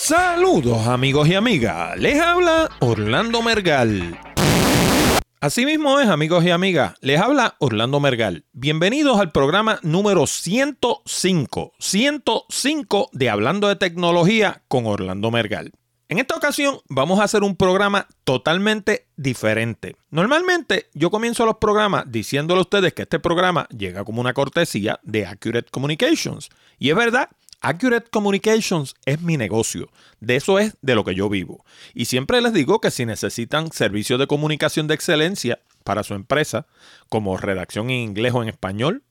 Saludos amigos y amigas, les habla Orlando Mergal. Asimismo es amigos y amigas, les habla Orlando Mergal. Bienvenidos al programa número 105, 105 de Hablando de Tecnología con Orlando Mergal. En esta ocasión vamos a hacer un programa totalmente diferente. Normalmente yo comienzo los programas diciéndole a ustedes que este programa llega como una cortesía de Accurate Communications. Y es verdad, Accurate Communications es mi negocio. De eso es de lo que yo vivo. Y siempre les digo que si necesitan servicios de comunicación de excelencia para su empresa, como redacción en inglés o en español,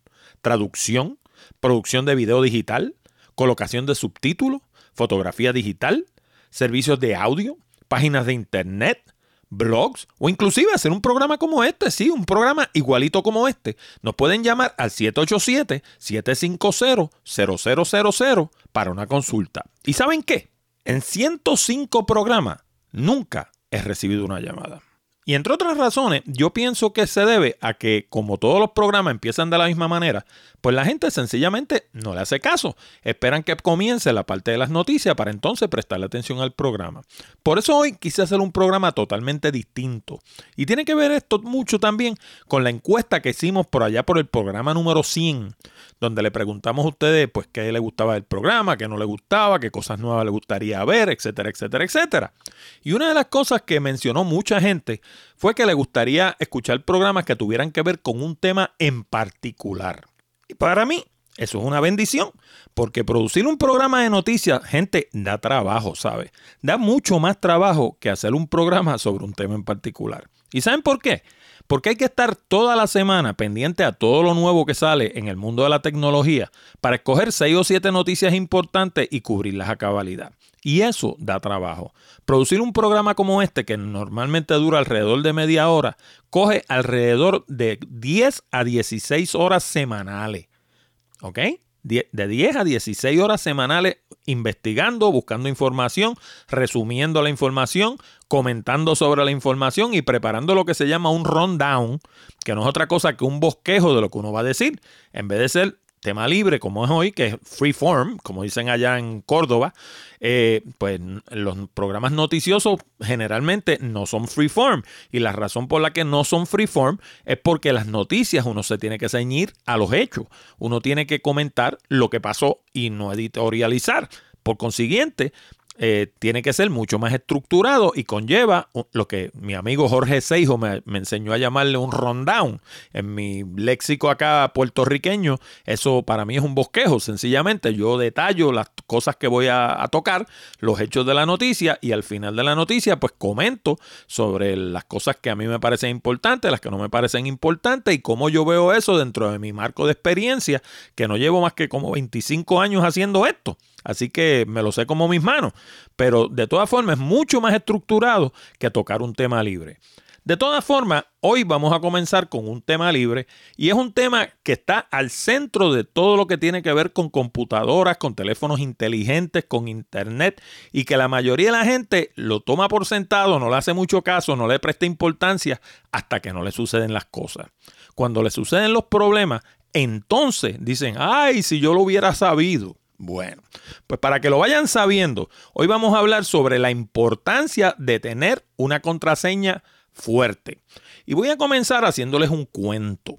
traducción, producción de video digital, colocación de subtítulos, fotografía digital, servicios de audio, páginas de internet, blogs o inclusive hacer un programa como este, sí, un programa igualito como este. Nos pueden llamar al 787-750-0000 para una consulta. ¿Y saben qué? En 105 programas nunca he recibido una llamada. Y entre otras razones, yo pienso que se debe a que como todos los programas empiezan de la misma manera, pues la gente sencillamente no le hace caso. Esperan que comience la parte de las noticias para entonces prestarle atención al programa. Por eso hoy quise hacer un programa totalmente distinto. Y tiene que ver esto mucho también con la encuesta que hicimos por allá por el programa número 100, donde le preguntamos a ustedes pues qué le gustaba del programa, qué no le gustaba, qué cosas nuevas le gustaría ver, etcétera, etcétera, etcétera. Y una de las cosas que mencionó mucha gente fue que le gustaría escuchar programas que tuvieran que ver con un tema en particular. Y para mí, eso es una bendición, porque producir un programa de noticias, gente, da trabajo, ¿sabe? Da mucho más trabajo que hacer un programa sobre un tema en particular. ¿Y saben por qué? Porque hay que estar toda la semana pendiente a todo lo nuevo que sale en el mundo de la tecnología para escoger seis o siete noticias importantes y cubrirlas a cabalidad. Y eso da trabajo. Producir un programa como este, que normalmente dura alrededor de media hora, coge alrededor de 10 a 16 horas semanales. ¿Ok? De 10 a 16 horas semanales investigando, buscando información, resumiendo la información, comentando sobre la información y preparando lo que se llama un rundown, que no es otra cosa que un bosquejo de lo que uno va a decir, en vez de ser tema libre como es hoy, que es free form, como dicen allá en Córdoba, eh, pues los programas noticiosos generalmente no son free form. Y la razón por la que no son free form es porque las noticias uno se tiene que ceñir a los hechos. Uno tiene que comentar lo que pasó y no editorializar. Por consiguiente, eh, tiene que ser mucho más estructurado y conlleva lo que mi amigo Jorge Seijo me, enseñó a llamarle un rundown. En mi léxico acá puertorriqueño, eso para mí es un bosquejo. Sencillamente yo detallo las cosas que voy a, a tocar, los hechos de la noticia y al final de la noticia pues comento sobre las cosas que a mí me parecen importantes, las que no me parecen importantes y cómo yo veo eso dentro de mi marco de experiencia, que no llevo más que como 25 años haciendo esto. Así que me lo sé como mis manos. Pero de todas formas es mucho más estructurado que tocar un tema libre. De todas formas, hoy vamos a comenzar con un tema libre y es un tema que está al centro de todo lo que tiene que ver con computadoras, con teléfonos inteligentes, con internet y que la mayoría de la gente lo toma por sentado, no le hace mucho caso, no le presta importancia hasta que no le suceden las cosas. Cuando le suceden los problemas, entonces dicen, ay, si yo lo hubiera sabido. Bueno, pues para que lo vayan sabiendo, hoy vamos a hablar sobre la importancia de tener una contraseña fuerte. Y voy a comenzar haciéndoles un cuento.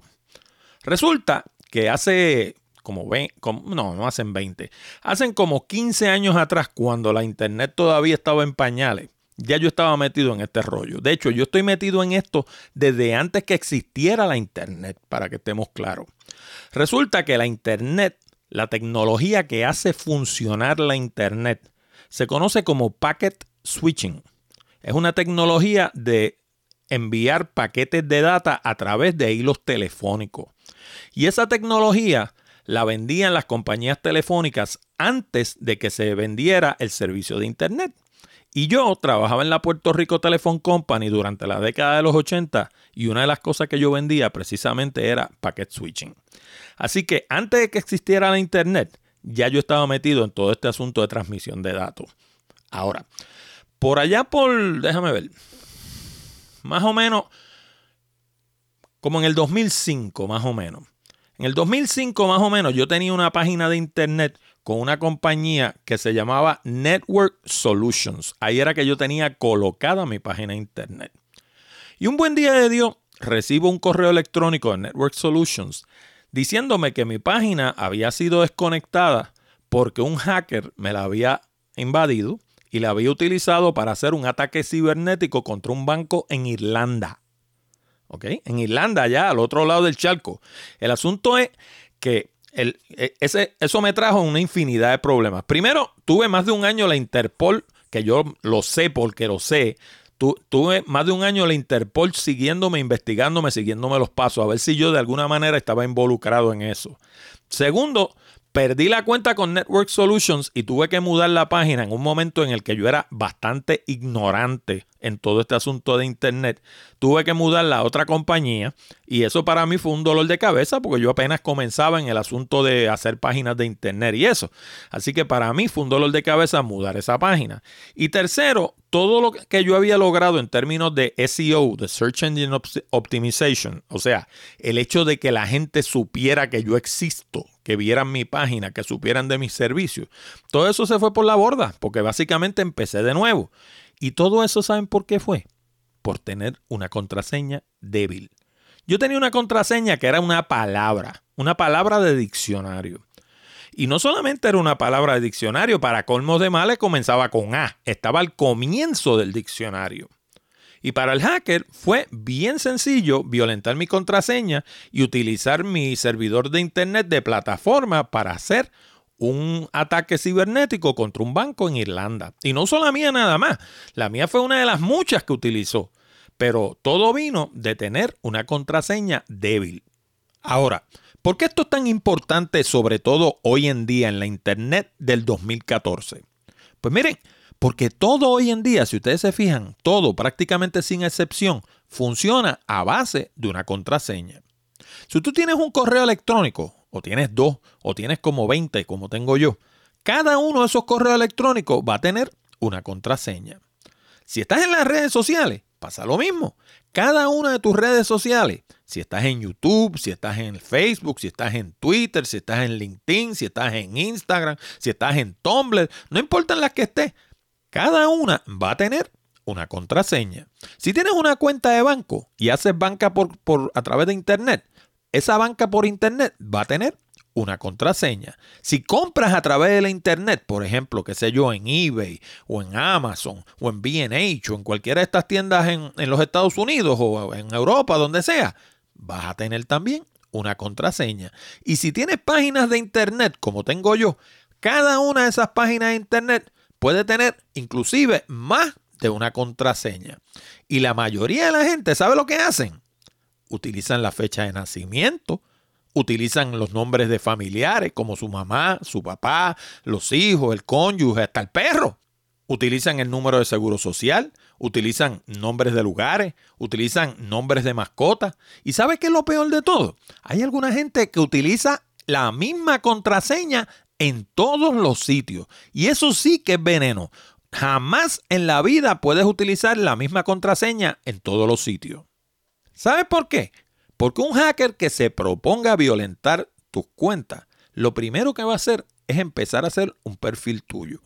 Resulta que hace como 20, no, no hacen 20, hacen como 15 años atrás cuando la internet todavía estaba en pañales. Ya yo estaba metido en este rollo. De hecho, yo estoy metido en esto desde antes que existiera la internet, para que estemos claros. Resulta que la internet la tecnología que hace funcionar la Internet se conoce como packet switching. Es una tecnología de enviar paquetes de data a través de hilos telefónicos. Y esa tecnología la vendían las compañías telefónicas antes de que se vendiera el servicio de Internet. Y yo trabajaba en la Puerto Rico Telephone Company durante la década de los 80 y una de las cosas que yo vendía precisamente era packet switching. Así que antes de que existiera la Internet, ya yo estaba metido en todo este asunto de transmisión de datos. Ahora, por allá por, déjame ver, más o menos, como en el 2005, más o menos. En el 2005, más o menos, yo tenía una página de Internet con una compañía que se llamaba Network Solutions. Ahí era que yo tenía colocada mi página de internet. Y un buen día de Dios recibo un correo electrónico de Network Solutions diciéndome que mi página había sido desconectada porque un hacker me la había invadido y la había utilizado para hacer un ataque cibernético contra un banco en Irlanda. ¿Ok? En Irlanda, allá al otro lado del charco. El asunto es que e, ese, eso me trajo una infinidad de problemas. Primero, tuve más de un año la Interpol, que yo lo sé porque lo sé. tuve más de un año la Interpol siguiéndome, investigándome, siguiéndome los pasos, a ver si yo de alguna manera estaba involucrado en eso. Segundo, Perdí la cuenta con Network Solutions y tuve que mudar la página en un momento en el que yo era bastante ignorante en todo este asunto de Internet. Tuve que mudar la otra compañía y eso para mí fue un dolor de cabeza porque yo apenas comenzaba en el asunto de hacer páginas de Internet y eso. Así que para mí fue un dolor de cabeza mudar esa página. Y tercero, todo lo que yo había logrado en términos de SEO, de Search Engine Optimization, o sea, el hecho de que la gente supiera que yo existo, que vieran mi página, que supieran de mis servicios. Todo eso se fue por la borda, porque básicamente empecé de nuevo. Y todo eso, ¿saben por qué fue? Por tener una contraseña débil. Yo tenía una contraseña que era una palabra, una palabra de diccionario. Y no solamente era una palabra de diccionario, para colmos de males comenzaba con A, estaba al comienzo del diccionario. Y para el hacker fue bien sencillo violentar mi contraseña y utilizar mi servidor de internet de plataforma para hacer un ataque cibernético contra un banco en Irlanda. Y no solo la mía nada más, la mía fue una de las muchas que utilizó. Pero todo vino de tener una contraseña débil. Ahora, ¿por qué esto es tan importante sobre todo hoy en día en la Internet del 2014? Pues miren, porque todo hoy en día, si ustedes se fijan, todo prácticamente sin excepción, funciona a base de una contraseña. Si tú tienes un correo electrónico, o tienes dos, o tienes como 20, como tengo yo, cada uno de esos correos electrónicos va a tener una contraseña. Si estás en las redes sociales, pasa lo mismo. Cada una de tus redes sociales, si estás en YouTube, si estás en Facebook, si estás en Twitter, si estás en LinkedIn, si estás en Instagram, si estás en Tumblr, no importa en las que estés, cada una va a tener una contraseña. Si tienes una cuenta de banco y haces banca por, a través de Internet, esa banca por Internet va a tener una contraseña. Si compras a través de la Internet, por ejemplo, qué sé yo, en eBay o en Amazon o en BH o en cualquiera de estas tiendas en, en los Estados Unidos o en Europa, donde sea, vas a tener también una contraseña. Y si tienes páginas de Internet como tengo yo, cada una de esas páginas de Internet puede tener inclusive más de una contraseña. Y la mayoría de la gente, ¿sabe lo que hacen? Utilizan la fecha de nacimiento, utilizan los nombres de familiares como su mamá, su papá, los hijos, el cónyuge, hasta el perro. Utilizan el número de seguro social, utilizan nombres de lugares, utilizan nombres de mascotas. ¿Y sabe qué es lo peor de todo? Hay alguna gente que utiliza la misma contraseña en todos los sitios. Y eso sí que es veneno. Jamás en la vida puedes utilizar la misma contraseña en todos los sitios. ¿Sabes por qué? Porque un hacker que se proponga violentar tus cuentas, lo primero que va a hacer es empezar a hacer un perfil tuyo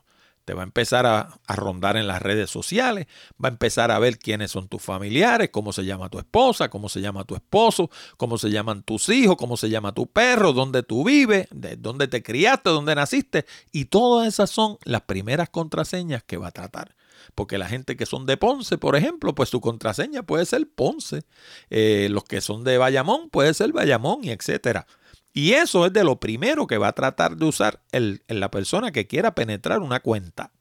te va a empezar a, rondar en las redes sociales, va a empezar a ver quiénes son tus familiares, cómo se llama tu esposa, cómo se llama tu esposo, cómo se llaman tus hijos, cómo se llama tu perro, dónde tú vives, de dónde te criaste, dónde naciste. Y todas esas son las primeras contraseñas que va a tratar. Porque la gente que son de Ponce, por ejemplo, pues su contraseña puede ser Ponce. Eh, los que son de Bayamón puede ser Bayamón y etcétera. Y eso es de lo primero que va a tratar de usar la persona que quiera penetrar una cuenta.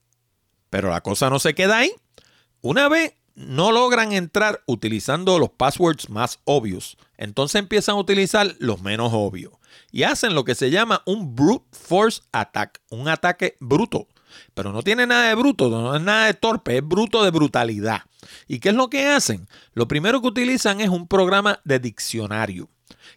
Pero la cosa no se queda ahí. Una vez no logran entrar utilizando los passwords más obvios, entonces empiezan a utilizar los menos obvios. Y hacen lo que se llama un brute force attack, un ataque bruto. Pero no tiene nada de bruto, no es nada de torpe, es bruto de brutalidad. ¿Y qué es lo que hacen? Lo primero que utilizan es un programa de diccionario.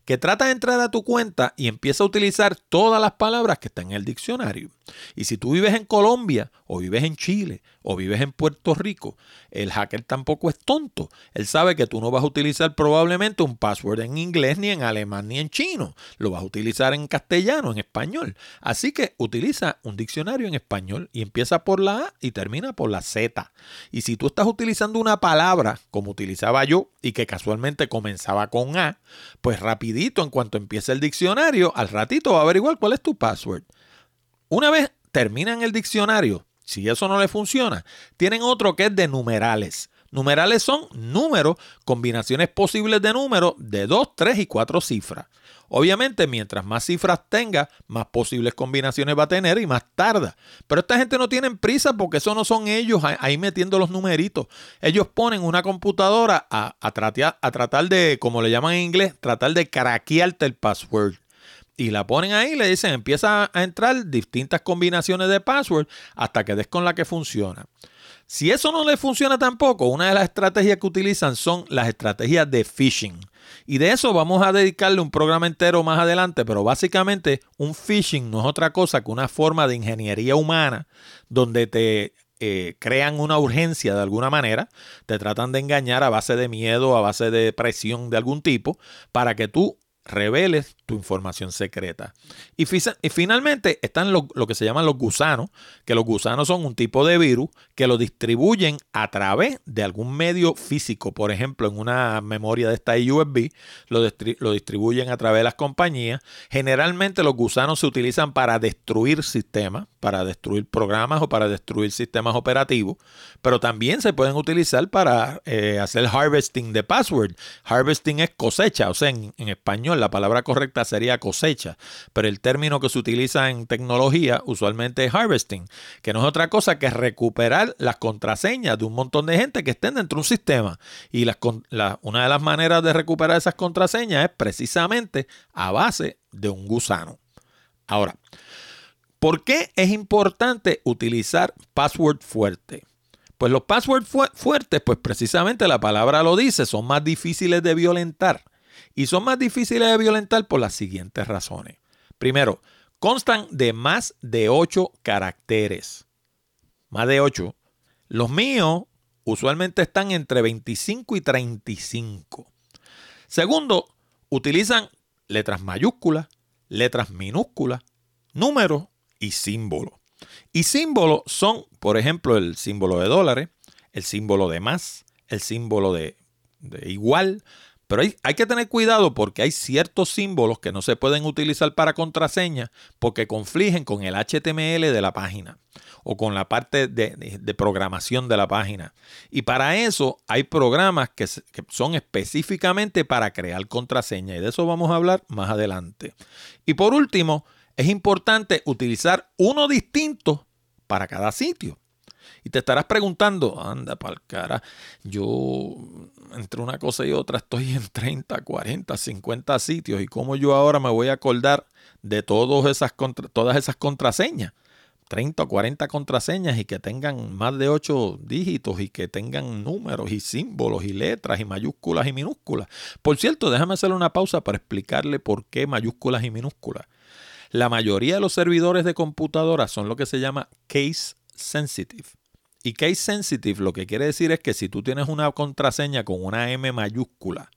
Que trata de entrar a tu cuenta y empieza a utilizar todas las palabras que están en el diccionario. Y si tú vives en Colombia o vives en Chile o vives en Puerto Rico, el hacker tampoco es tonto. Él sabe que tú no vas a utilizar probablemente un password en inglés, ni en alemán, ni en chino. Lo vas a utilizar en castellano, en español. Así que utiliza un diccionario en español y empieza por la A y termina por la Z. Y si tú estás utilizando una palabra como utilizaba yo y que casualmente comenzaba con A, pues rapidito en cuanto empiece el diccionario, al ratito va a averiguar cuál es tu password. Una vez terminan el diccionario, si eso no le funciona, tienen otro que es de numerales. Numerales son números, combinaciones posibles de números de 2, 3 y 4 cifras. Obviamente, mientras más cifras tenga, más posibles combinaciones va a tener y más tarda. Pero esta gente no tiene prisa porque eso no son ellos ahí metiendo los numeritos. Ellos ponen una computadora a, tratar de, como le llaman en inglés, tratar de craquearte el password y la ponen ahí y le dicen empieza a entrar distintas combinaciones de password hasta que des con la que funciona. Si eso no le funciona tampoco, una de las estrategias que utilizan son las estrategias de phishing. Y de eso vamos a dedicarle un programa entero más adelante, pero básicamente un phishing no es otra cosa que una forma de ingeniería humana donde te eh, crean una urgencia de alguna manera, te tratan de engañar a base de miedo, a base de presión de algún tipo, para que tú reveles tu información secreta. Y, finalmente están lo, lo, que se llaman los gusanos, que los gusanos son un tipo de virus que lo distribuyen a través de algún medio físico, por ejemplo, en una memoria de esta USB, lo, lo distribuyen a través de las compañías. Generalmente los gusanos se utilizan para destruir sistemas, para destruir programas o para destruir sistemas operativos, pero también se pueden utilizar para eh, hacer harvesting de password. Harvesting es cosecha, o sea, en, en español la palabra correcta sería cosecha, pero el término que se utiliza en tecnología usualmente es harvesting, que no es otra cosa que recuperar las contraseñas de un montón de gente que estén dentro de un sistema. Y una de las maneras de recuperar esas contraseñas es precisamente a base de un gusano. Ahora, ¿Por qué es importante utilizar password fuerte? Pues los passwords fuertes, pues precisamente la palabra lo dice, son más difíciles de violentar. Y son más difíciles de violentar por las siguientes razones. Primero, constan de más de 8 caracteres. Más de 8. Los míos usualmente están entre 25 y 35. Segundo, utilizan letras mayúsculas, letras minúsculas, números y símbolo. Y símbolos son, por ejemplo, el símbolo de dólares, el símbolo de más, el símbolo de, igual. Pero hay, hay, que tener cuidado porque hay ciertos símbolos que no se pueden utilizar para contraseña porque confligen con el HTML de la página o con la parte de, programación de la página. Y para eso hay programas que, que son específicamente para crear contraseña y de eso vamos a hablar más adelante. Y por último, es importante utilizar uno distinto para cada sitio. Y te estarás preguntando, anda pal cara, yo entre una cosa y otra estoy en 30, 40, 50 sitios y cómo yo ahora me voy a acordar de todas esas, todas esas contraseñas. 30 o 40 contraseñas y que tengan más de 8 dígitos y que tengan números y símbolos y letras y mayúsculas y minúsculas. Por cierto, déjame hacerle una pausa para explicarle por qué mayúsculas y minúsculas. La mayoría de los servidores de computadoras son lo que se llama case sensitive. Y case sensitive lo que quiere decir es que si tú tienes una contraseña con una M mayúscula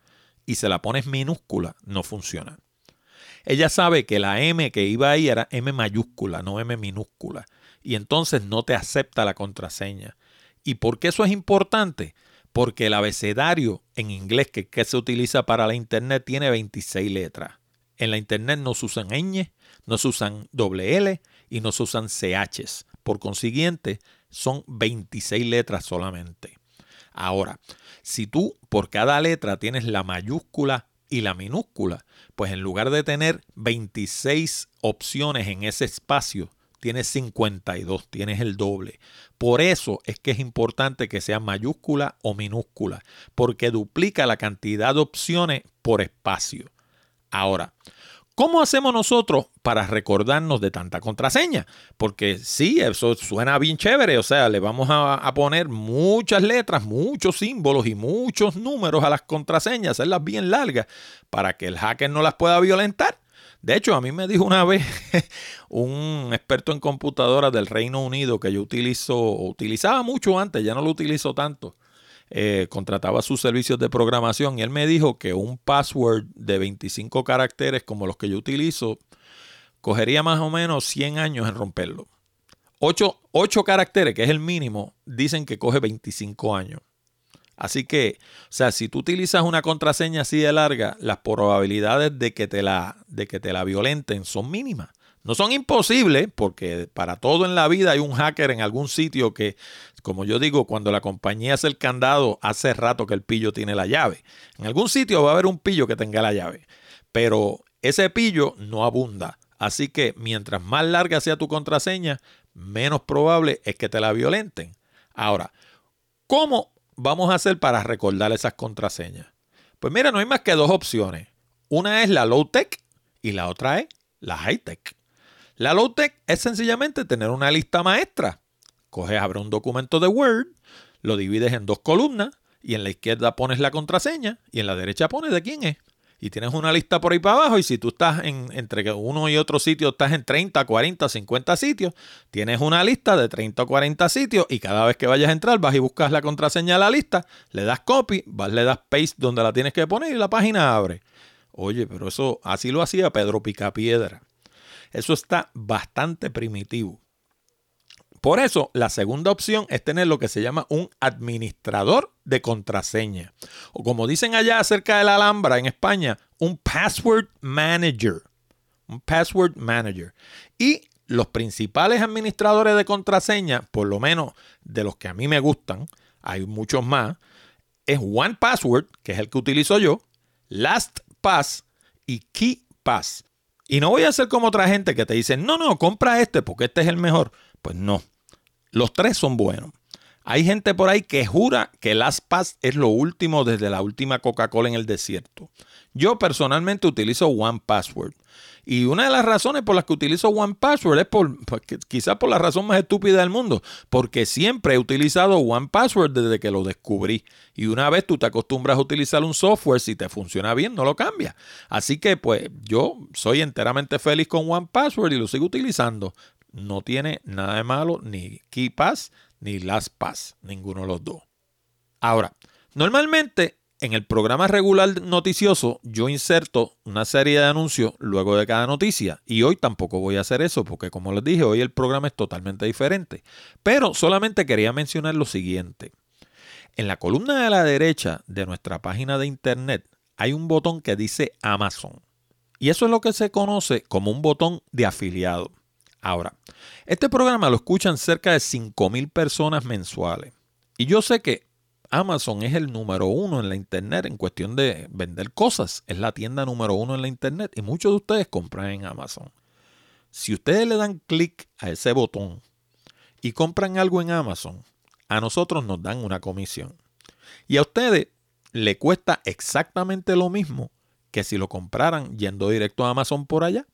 y se la pones minúscula, no funciona. Ella sabe que la M que iba ahí era M mayúscula, no M minúscula. Y entonces no te acepta la contraseña. ¿Y por qué eso es importante? Porque el abecedario en inglés que, se utiliza para la Internet tiene 26 letras. En la Internet no se usan ñ, no se usan doble L y no se usan CHs. Por consiguiente, son 26 letras solamente. Ahora, si tú por cada letra tienes la mayúscula y la minúscula, pues en lugar de tener 26 opciones en ese espacio, tienes 52, tienes el doble. Por eso es que es importante que sea mayúscula o minúscula, porque duplica la cantidad de opciones por espacio. Ahora, ¿Cómo hacemos nosotros para recordarnos de tanta contraseña? Porque sí, eso suena bien chévere, o sea, le vamos a, poner muchas letras, muchos símbolos y muchos números a las contraseñas, hacerlas bien largas para que el hacker no las pueda violentar. De hecho, a mí me dijo una vez un experto en computadoras del Reino Unido que yo utilizo, utilizaba mucho antes, ya no lo utilizo tanto eh, contrataba sus servicios de programación y él me dijo que un password de 25 caracteres como los que yo utilizo cogería más o menos 100 años en romperlo. 8, 8 caracteres, que es el mínimo, dicen que coge 25 años. Así que, o sea, si tú utilizas una contraseña así de larga, las probabilidades de que te la, de que te la violenten son mínimas. No son imposibles, porque para todo en la vida hay un hacker en algún sitio que, como yo digo, cuando la compañía hace el candado, hace rato que el pillo tiene la llave. En algún sitio va a haber un pillo que tenga la llave, pero ese pillo no abunda. Así que mientras más larga sea tu contraseña, menos probable es que te la violenten. Ahora, ¿cómo vamos a hacer para recordar esas contraseñas? Pues mira, no hay más que dos opciones. Una es la low tech y la otra es la high tech. La low-tech es sencillamente tener una lista maestra. Coges, abres un documento de Word, lo divides en dos columnas y en la izquierda pones la contraseña y en la derecha pones de quién es. Y tienes una lista por ahí para abajo y si tú estás en, entre uno y otro sitio, estás en 30, 40, 50 sitios, tienes una lista de 30 o 40 sitios y cada vez que vayas a entrar vas y buscas la contraseña a la lista, le das copy, vas, le das paste donde la tienes que poner y la página abre. Oye, pero eso así lo hacía Pedro Picapiedra. Eso está bastante primitivo. Por eso, la segunda opción es tener lo que se llama un administrador de contraseña. O como dicen allá acerca de la Alhambra en España, un password manager. Un password manager. Y los principales administradores de contraseña, por lo menos de los que a mí me gustan, hay muchos más, es OnePassword, que es el que utilizo yo, LastPass y KeyPass. Y no voy a ser como otra gente que te dice, no, no, compra este porque este es el mejor. Pues no, los tres son buenos. Hay gente por ahí que jura que LastPass es lo último desde la última Coca-Cola en el desierto. Yo personalmente utilizo One Password. Y una de las razones por las que utilizo One Password es por, pues, quizás por la razón más estúpida del mundo, porque siempre he utilizado One Password desde que lo descubrí. Y una vez tú te acostumbras a utilizar un software, si te funciona bien, no lo cambias. Así que pues yo soy enteramente feliz con One Password y lo sigo utilizando. No tiene nada de malo ni KeyPass ni LastPass, ninguno de los dos. Ahora, normalmente en el programa regular noticioso yo inserto una serie de anuncios luego de cada noticia y hoy tampoco voy a hacer eso porque como les dije hoy el programa es totalmente diferente. Pero solamente quería mencionar lo siguiente. En la columna de la derecha de nuestra página de internet hay un botón que dice Amazon y eso es lo que se conoce como un botón de afiliado. Ahora, este programa lo escuchan cerca de 5.000 personas mensuales y yo sé que Amazon es el número uno en la Internet en cuestión de vender cosas. Es la tienda número uno en la Internet y muchos de ustedes compran en Amazon. Si ustedes le dan clic a ese botón y compran algo en Amazon, a nosotros nos dan una comisión. Y a ustedes le cuesta exactamente lo mismo que si lo compraran yendo directo a Amazon por allá.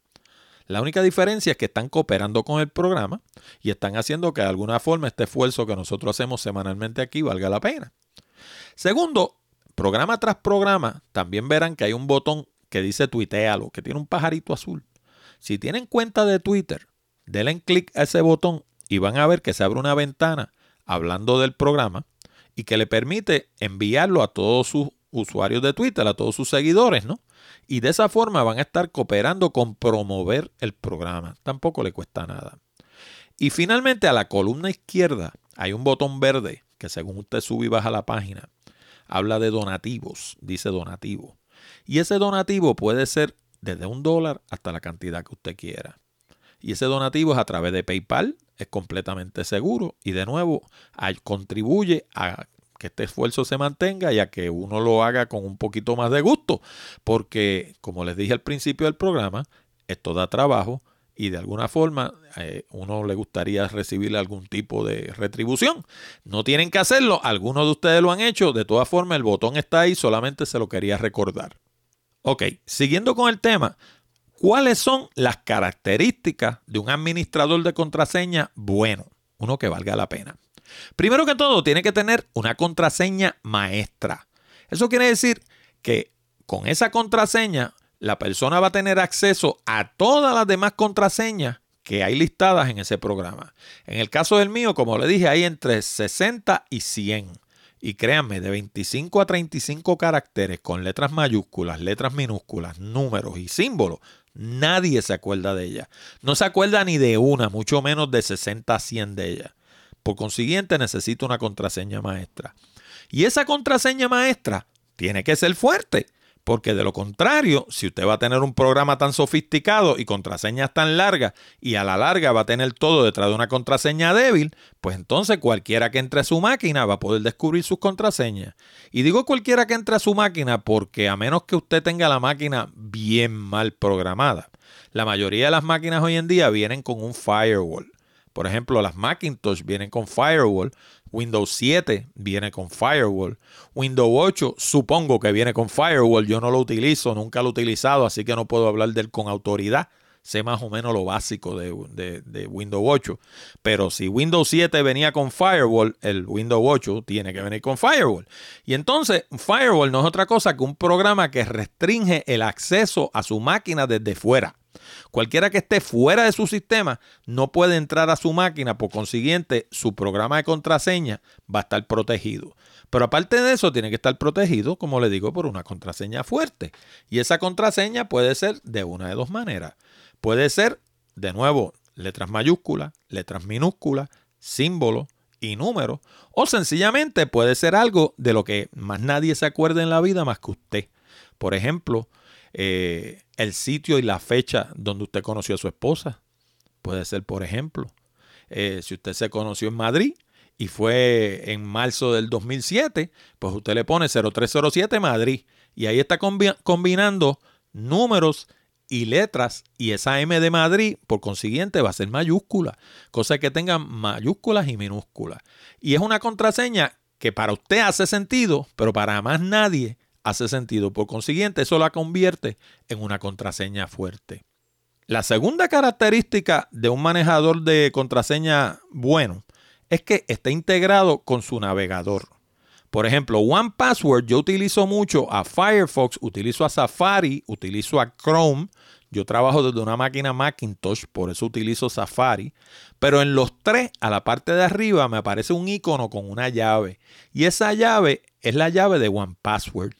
La única diferencia es que están cooperando con el programa y están haciendo que de alguna forma este esfuerzo que nosotros hacemos semanalmente aquí valga la pena. Segundo, programa tras programa, también verán que hay un botón que dice tuitealo, que tiene un pajarito azul. Si tienen cuenta de Twitter, denle clic a ese botón y van a ver que se abre una ventana hablando del programa y que le permite enviarlo a todos sus usuarios de Twitter, a todos sus seguidores, ¿no? Y de esa forma van a estar cooperando con promover el programa. Tampoco le cuesta nada. Y finalmente a la columna izquierda hay un botón verde que según usted sube y baja la página, habla de donativos, dice donativo. Y ese donativo puede ser desde un dólar hasta la cantidad que usted quiera. Y ese donativo es a través de PayPal, es completamente seguro y de nuevo contribuye a que este esfuerzo se mantenga y a que uno lo haga con un poquito más de gusto, porque como les dije al principio del programa, esto da trabajo, y de alguna forma eh, uno le gustaría recibir algún tipo de retribución. No tienen que hacerlo, algunos de ustedes lo han hecho, de todas formas el botón está ahí, solamente se lo quería recordar. Ok, siguiendo con el tema, ¿Cuáles son las características de un administrador de contraseña bueno? Uno que valga la pena. Primero que todo, tiene que tener una contraseña maestra. Eso quiere decir que con esa contraseña la persona va a tener acceso a todas las demás contraseñas que hay listadas en ese programa. En el caso del mío, como le dije, hay entre 60 y 100. Y créanme, de 25 a 35 caracteres con letras mayúsculas, letras minúsculas, números y símbolos, nadie se acuerda de ella. No se acuerda ni de una, mucho menos de 60 a 100 de ellas. Por consiguiente, necesito una contraseña maestra. Y esa contraseña maestra tiene que ser fuerte. Porque de lo contrario, si usted va a tener un programa tan sofisticado y contraseñas tan largas y a la larga va a tener todo detrás de una contraseña débil, pues entonces cualquiera que entre a su máquina va a poder descubrir sus contraseñas. Y digo cualquiera que entre a su máquina porque a menos que usted tenga la máquina bien mal programada. La mayoría de las máquinas hoy en día vienen con un firewall. Por ejemplo, las Macintosh vienen con firewall, Windows 7 viene con firewall, Windows 8 supongo que viene con firewall, yo no lo utilizo, nunca lo he utilizado, así que no puedo hablar de él con autoridad. Sé más o menos lo básico de, de Windows 8. Pero si Windows 7 venía con firewall, el Windows 8 tiene que venir con firewall. Y entonces, firewall no es otra cosa que un programa que restringe el acceso a su máquina desde fuera. Cualquiera que esté fuera de su sistema no puede entrar a su máquina, por consiguiente, su programa de contraseña va a estar protegido. Pero aparte de eso, tiene que estar protegido, como le digo, por una contraseña fuerte. Y esa contraseña puede ser de una de dos maneras. Puede ser, de nuevo, letras mayúsculas, letras minúsculas, símbolos y números. O sencillamente puede ser algo de lo que más nadie se acuerde en la vida más que usted. Por ejemplo, eh, el sitio y la fecha donde usted conoció a su esposa. Puede ser, por ejemplo, eh, si usted se conoció en Madrid y fue en marzo del 2007, pues usted le pone 0307 Madrid y ahí está combinando números y letras y esa M de Madrid, por consiguiente, va a ser mayúscula, cosa que tengan mayúsculas y minúsculas. Y es una contraseña que para usted hace sentido, pero para más nadie hace sentido. Por consiguiente, eso la convierte en una contraseña fuerte. La segunda característica de un manejador de contraseña bueno es que esté integrado con su navegador. Por ejemplo, One Password yo utilizo mucho a Firefox, utilizo a Safari, utilizo a Chrome. Yo trabajo desde una máquina Macintosh, por eso utilizo Safari. Pero en los tres, a la parte de arriba, me aparece un icono con una llave. Y esa llave es la llave de One Password.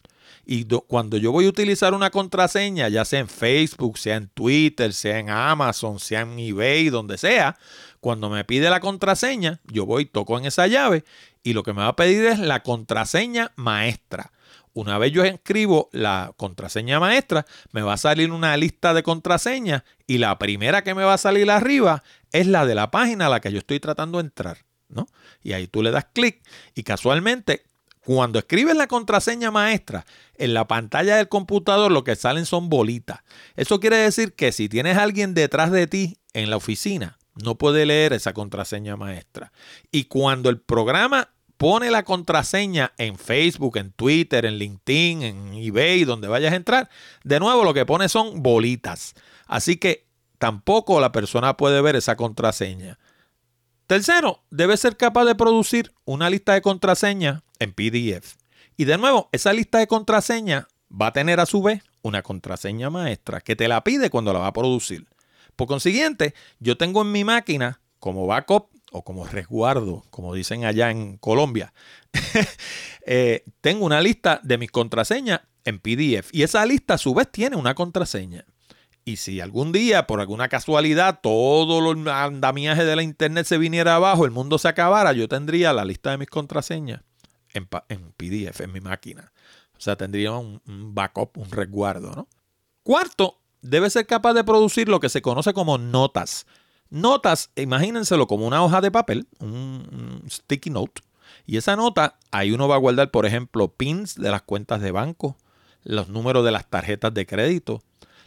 Y cuando yo voy a utilizar una contraseña, ya sea en Facebook, sea en Twitter, sea en Amazon, sea en eBay, donde sea, cuando me pide la contraseña, yo voy, toco en esa llave y lo que me va a pedir es la contraseña maestra. Una vez yo escribo la contraseña maestra, me va a salir una lista de contraseñas y la primera que me va a salir arriba es la de la página a la que yo estoy tratando de entrar. ¿no? Y ahí tú le das clic y casualmente cuando escribes la contraseña maestra, en la pantalla del computador lo que salen son bolitas. Eso quiere decir que si tienes a alguien detrás de ti en la oficina, no puede leer esa contraseña maestra. Y cuando el programa pone la contraseña en Facebook, en Twitter, en LinkedIn, en eBay, donde vayas a entrar, de nuevo lo que pone son bolitas. Así que tampoco la persona puede ver esa contraseña. Tercero, debe ser capaz de producir una lista de contraseñas en PDF. Y de nuevo, esa lista de contraseñas va a tener a su vez una contraseña maestra que te la pide cuando la va a producir. Por consiguiente, yo tengo en mi máquina como backup o como resguardo, como dicen allá en Colombia, eh, tengo una lista de mis contraseñas en PDF y esa lista a su vez tiene una contraseña. Y si algún día, por alguna casualidad, todo el andamiaje de la internet se viniera abajo, el mundo se acabara, yo tendría la lista de mis contraseñas en, PDF, en mi máquina. O sea, tendría un, backup, un resguardo, ¿no? Cuarto, debe ser capaz de producir lo que se conoce como notas. Notas, imagínenselo como una hoja de papel, un sticky note. Y esa nota, ahí uno va a guardar, por ejemplo, pins de las cuentas de banco, los números de las tarjetas de crédito,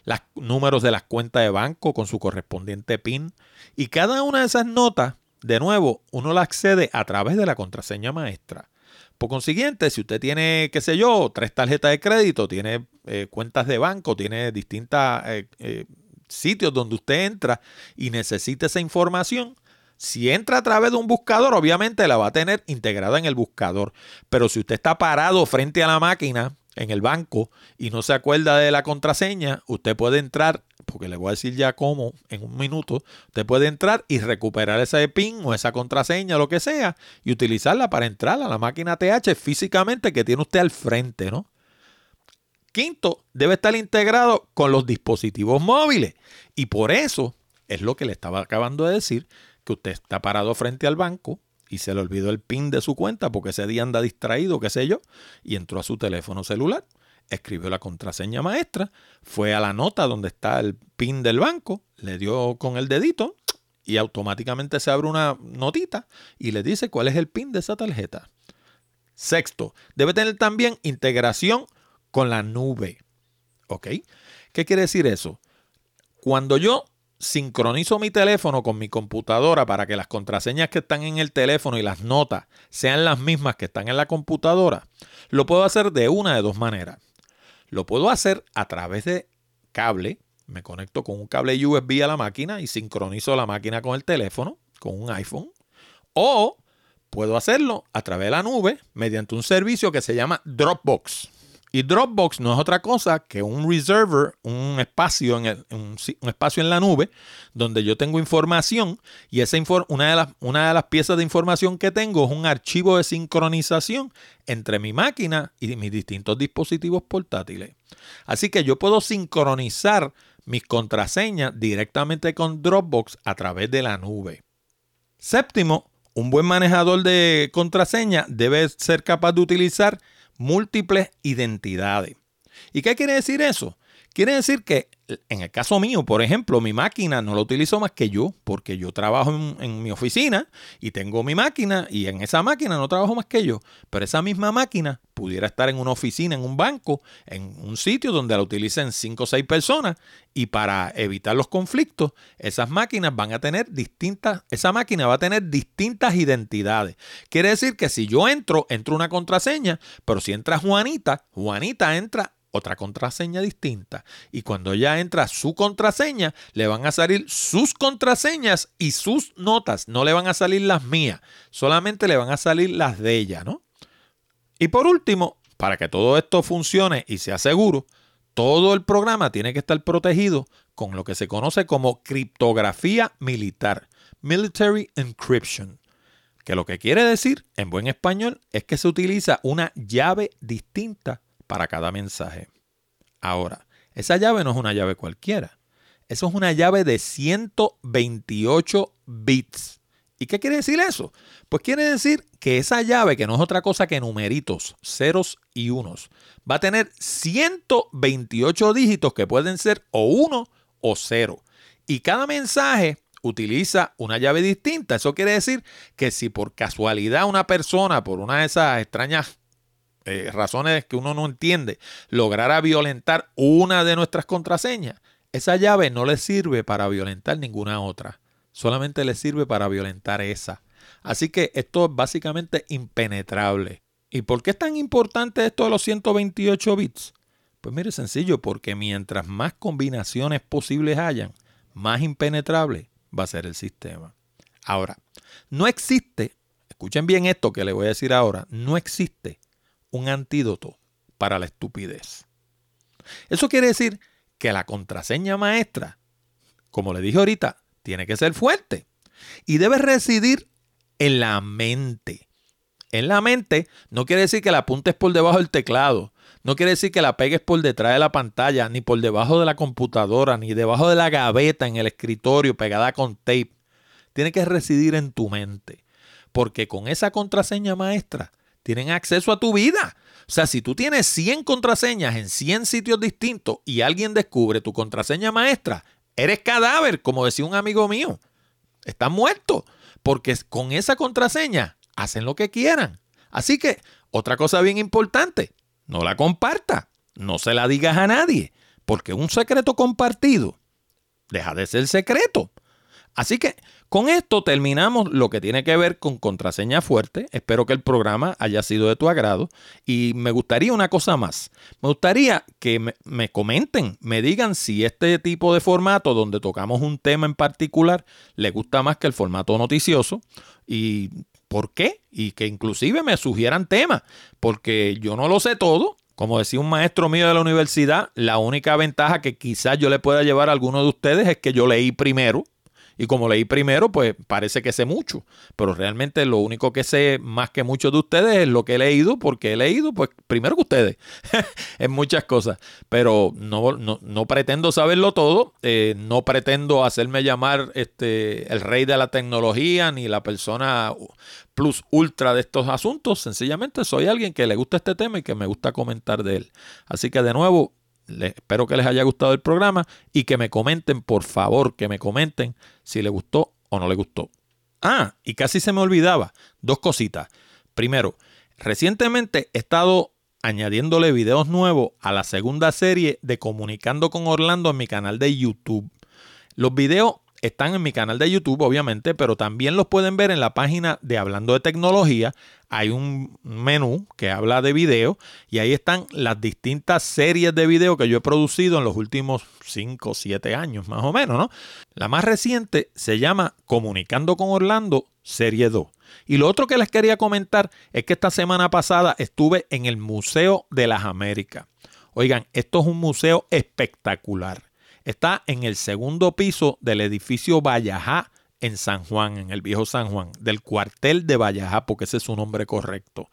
los números de las cuentas de banco con su correspondiente PIN. Y cada una de esas notas, de nuevo, uno la accede a través de la contraseña maestra. Por consiguiente, si usted tiene, qué sé yo, tres tarjetas de crédito, tiene eh, cuentas de banco, tiene distintas eh, eh, sitios donde usted entra y necesita esa información, si entra a través de un buscador, obviamente la va a tener integrada en el buscador. Pero si usted está parado frente a la máquina en el banco y no se acuerda de la contraseña, usted puede entrar, porque le voy a decir ya cómo en un minuto, usted puede entrar y recuperar ese PIN o esa contraseña, lo que sea, y utilizarla para entrar a la máquina TH físicamente que tiene usted al frente, ¿no? Quinto, debe estar integrado con los dispositivos móviles. Y por eso es lo que le estaba acabando de decir, que usted está parado frente al banco y se le olvidó el PIN de su cuenta porque ese día anda distraído, qué sé yo, y entró a su teléfono celular, escribió la contraseña maestra, fue a la nota donde está el PIN del banco, le dio con el dedito y automáticamente se abre una notita y le dice cuál es el PIN de esa tarjeta. Sexto, debe tener también integración con la nube. ¿Ok? ¿Qué quiere decir eso? Cuando yo sincronizo mi teléfono con mi computadora para que las contraseñas que están en el teléfono y las notas sean las mismas que están en la computadora, lo puedo hacer de una de dos maneras. Lo puedo hacer a través de cable, me conecto con un cable USB a la máquina y sincronizo la máquina con el teléfono, con un iPhone, o puedo hacerlo a través de la nube mediante un servicio que se llama Dropbox. Y Dropbox no es otra cosa que un reserver, un espacio en, un, espacio en la nube donde yo tengo información y esa una, de las, una de las piezas de información que tengo es un archivo de sincronización entre mi máquina y mis distintos dispositivos portátiles. Así que yo puedo sincronizar mis contraseñas directamente con Dropbox a través de la nube. Séptimo, un buen manejador de contraseña debe ser capaz de utilizar múltiples identidades. ¿Y qué quiere decir eso? Quiere decir que en el caso mío, por ejemplo, mi máquina no la utilizo más que yo, porque yo trabajo en, mi oficina y tengo mi máquina y en esa máquina no trabajo más que yo. Pero esa misma máquina pudiera estar en una oficina, en un banco, en un sitio donde la utilicen cinco o seis personas y para evitar los conflictos, esas máquinas van a tener distintas, esa máquina va a tener distintas identidades. Quiere decir que si yo entro, entro una contraseña, pero si entra Juanita, Juanita entra otra contraseña distinta. Y cuando ya entra su contraseña, le van a salir sus contraseñas y sus notas. No le van a salir las mías, solamente le van a salir las de ella, ¿no? Y por último, para que todo esto funcione y sea seguro, todo el programa tiene que estar protegido con lo que se conoce como criptografía militar, military encryption, que lo que quiere decir en buen español es que se utiliza una llave distinta para cada mensaje. Ahora, esa llave no es una llave cualquiera. Eso es una llave de 128 bits. ¿Y qué quiere decir eso? Pues quiere decir que esa llave, que no es otra cosa que numeritos, ceros y unos, va a tener 128 dígitos que pueden ser o 1 o 0. Y cada mensaje utiliza una llave distinta. Eso quiere decir que si por casualidad una persona, por una de esas extrañas eh, razones que uno no entiende, lograra violentar una de nuestras contraseñas, esa llave no le sirve para violentar ninguna otra. Solamente le sirve para violentar esa. Así que esto es básicamente impenetrable. ¿Y por qué es tan importante esto de los 128 bits? Pues mire, sencillo, porque mientras más combinaciones posibles hayan, más impenetrable va a ser el sistema. Ahora, no existe, escuchen bien esto que le voy a decir ahora, no existe un antídoto para la estupidez. Eso quiere decir que la contraseña maestra, como le dije ahorita, tiene que ser fuerte y debe residir en la mente. En la mente no quiere decir que la apuntes por debajo del teclado, no quiere decir que la pegues por detrás de la pantalla, ni por debajo de la computadora, ni debajo de la gaveta en el escritorio pegada con tape. Tiene que residir en tu mente. Porque con esa contraseña maestra tienen acceso a tu vida. O sea, si tú tienes 100 contraseñas en 100 sitios distintos y alguien descubre tu contraseña maestra, eres cadáver, como decía un amigo mío. Estás muerto, porque con esa contraseña hacen lo que quieran. Así que, otra cosa bien importante, no la comparta, no se la digas a nadie, porque un secreto compartido deja de ser secreto. Así que con esto terminamos lo que tiene que ver con contraseña fuerte. Espero que el programa haya sido de tu agrado. Y me gustaría una cosa más. Me gustaría que me, comenten, me digan si este tipo de formato donde tocamos un tema en particular le gusta más que el formato noticioso. Y por qué. Y que inclusive me sugieran temas. Porque yo no lo sé todo. Como decía un maestro mío de la universidad, la única ventaja que quizás yo le pueda llevar a alguno de ustedes es que yo leí primero y como leí primero, pues parece que sé mucho. Pero realmente lo único que sé más que muchos de ustedes es lo que he leído, porque he leído, pues primero que ustedes, en muchas cosas. Pero no, no, pretendo saberlo todo, eh, no pretendo hacerme llamar este, el rey de la tecnología ni la persona plus ultra de estos asuntos. Sencillamente soy alguien que le gusta este tema y que me gusta comentar de él. Así que de nuevo, espero que les haya gustado el programa y que me comenten, por favor, que me comenten si les gustó o no les gustó. Ah, y casi se me olvidaba, dos cositas. Primero, recientemente he estado añadiéndole videos nuevos a la segunda serie de Comunicando con Orlando en mi canal de YouTube. Los videos están en mi canal de YouTube, obviamente, pero también los pueden ver en la página de Hablando de Tecnología. Hay un menú que habla de video y ahí están las distintas series de video que yo he producido en los últimos 5 o 7 años, más o menos, ¿no? La más reciente se llama Comunicando con Orlando, Serie 2. Y lo otro que les quería comentar es que esta semana pasada estuve en el Museo de las Américas. Oigan, esto es un museo espectacular. Está en el segundo piso del edificio Vallajá en San Juan, en el viejo San Juan, del cuartel de Vallajá, porque ese es su nombre correcto.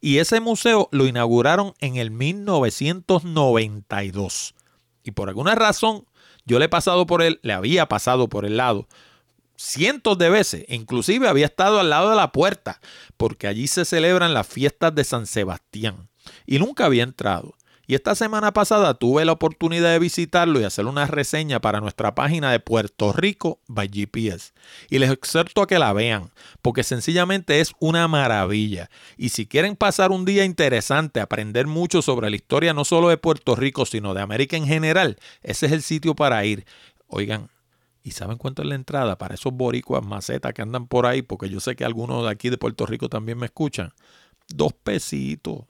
Y ese museo lo inauguraron en el 1992. Y por alguna razón, yo le he pasado por él, le había pasado por el lado cientos de veces, inclusive había estado al lado de la puerta, porque allí se celebran las fiestas de San Sebastián. Y nunca había entrado. Y esta semana pasada tuve la oportunidad de visitarlo y hacer una reseña para nuestra página de Puerto Rico by GPS. Y les exhorto a que la vean, porque sencillamente es una maravilla. Y si quieren pasar un día interesante, aprender mucho sobre la historia no solo de Puerto Rico, sino de América en general, ese es el sitio para ir. Oigan, ¿Y saben cuánto es la entrada para esos boricuas macetas que andan por ahí? Porque yo sé que algunos de aquí de Puerto Rico también me escuchan. Dos pesitos.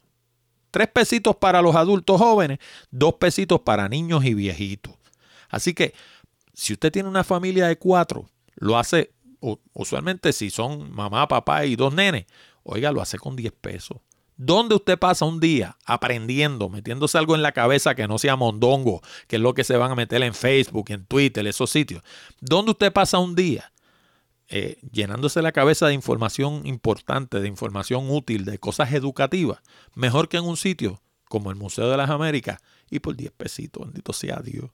Tres pesitos para los adultos jóvenes, dos pesitos para niños y viejitos. Así que si usted tiene una familia de cuatro, lo hace usualmente si son mamá, papá y dos nenes, oiga, lo hace con 10 pesos. ¿Dónde usted pasa un día aprendiendo, metiéndose algo en la cabeza que no sea mondongo, que es lo que se van a meter en Facebook, en Twitter, esos sitios? ¿Dónde usted pasa un día eh, llenándose la cabeza de información importante, de información útil, de cosas educativas, mejor que en un sitio como el Museo de las Américas y por 10 pesitos, bendito sea Dios.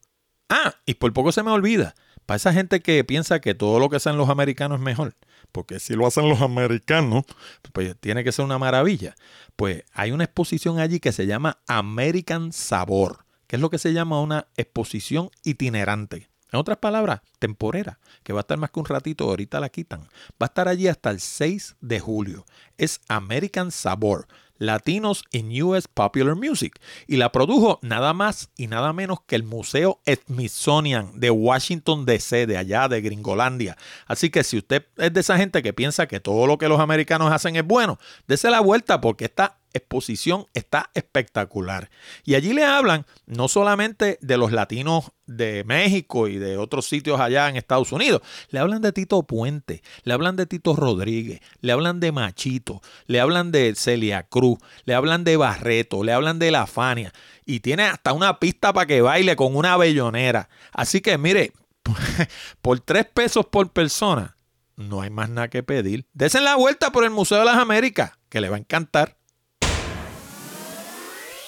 Ah, y por poco se me olvida, para esa gente que piensa que todo lo que hacen los americanos es mejor, porque si lo hacen los americanos, pues tiene que ser una maravilla. Pues hay una exposición allí que se llama American Sabor, que es lo que se llama una exposición itinerante. En otras palabras, temporera, que va a estar más que un ratito, ahorita la quitan. Va a estar allí hasta el 6 de julio. Es American Sabor, Latinos in US Popular Music. Y la produjo nada más y nada menos que el Museo Smithsonian de Washington DC, de allá de Gringolandia. Así que si usted es de esa gente que piensa que todo lo que los americanos hacen es bueno, dése la vuelta porque está exposición está espectacular. Y allí le hablan no solamente de los latinos de México y de otros sitios allá en Estados Unidos, le hablan de Tito Puente, le hablan de Tito Rodríguez, le hablan de Machito, le hablan de Celia Cruz, le hablan de Barreto, le hablan de La Fania y tiene hasta una pista para que baile con una bellonera. Así que mire, por tres pesos por persona, no hay más nada que pedir. Desen la vuelta por el Museo de las Américas, que le va a encantar.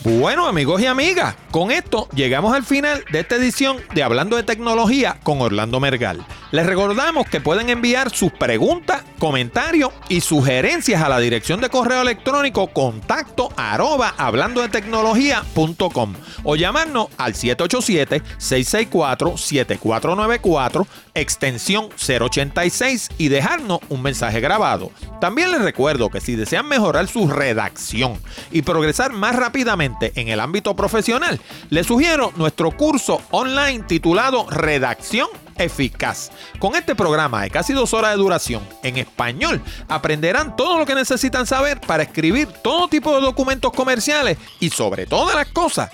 Bueno, amigos y amigas, con esto llegamos al final de esta edición de Hablando de Tecnología con Orlando Mergal. Les recordamos que pueden enviar sus preguntas, comentarios y sugerencias a la dirección de correo electrónico contacto arroba hablando de tecnología.com o llamarnos al 787-664-7494, extensión 086 y dejarnos un mensaje grabado. También les recuerdo que si desean mejorar su redacción y progresar más rápidamente, en el ámbito profesional, les sugiero nuestro curso online titulado Redacción eficaz. Con este programa de casi dos horas de duración en español, aprenderán todo lo que necesitan saber para escribir todo tipo de documentos comerciales y sobre todas las cosas,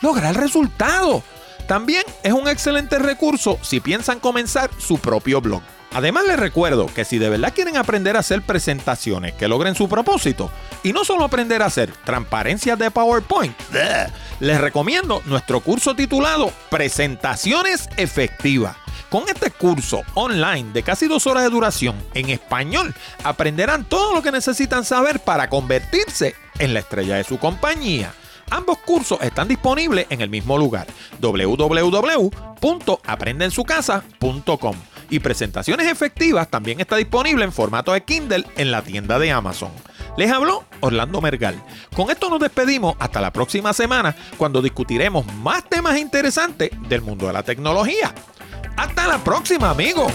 lograr resultados. También es un excelente recurso si piensan comenzar su propio blog. Además les recuerdo que si de verdad quieren aprender a hacer presentaciones que logren su propósito y no solo aprender a hacer transparencias de PowerPoint, les recomiendo nuestro curso titulado Presentaciones Efectivas. Con este curso online de casi dos horas de duración en español, aprenderán todo lo que necesitan saber para convertirse en la estrella de su compañía. Ambos cursos están disponibles en el mismo lugar, www.aprendensucasa.com. Y Presentaciones Efectivas también está disponible en formato de Kindle en la tienda de Amazon. Les habló Orlando Mergal. Con esto nos despedimos hasta la próxima semana cuando discutiremos más temas interesantes del mundo de la tecnología. Hasta la próxima, amigos.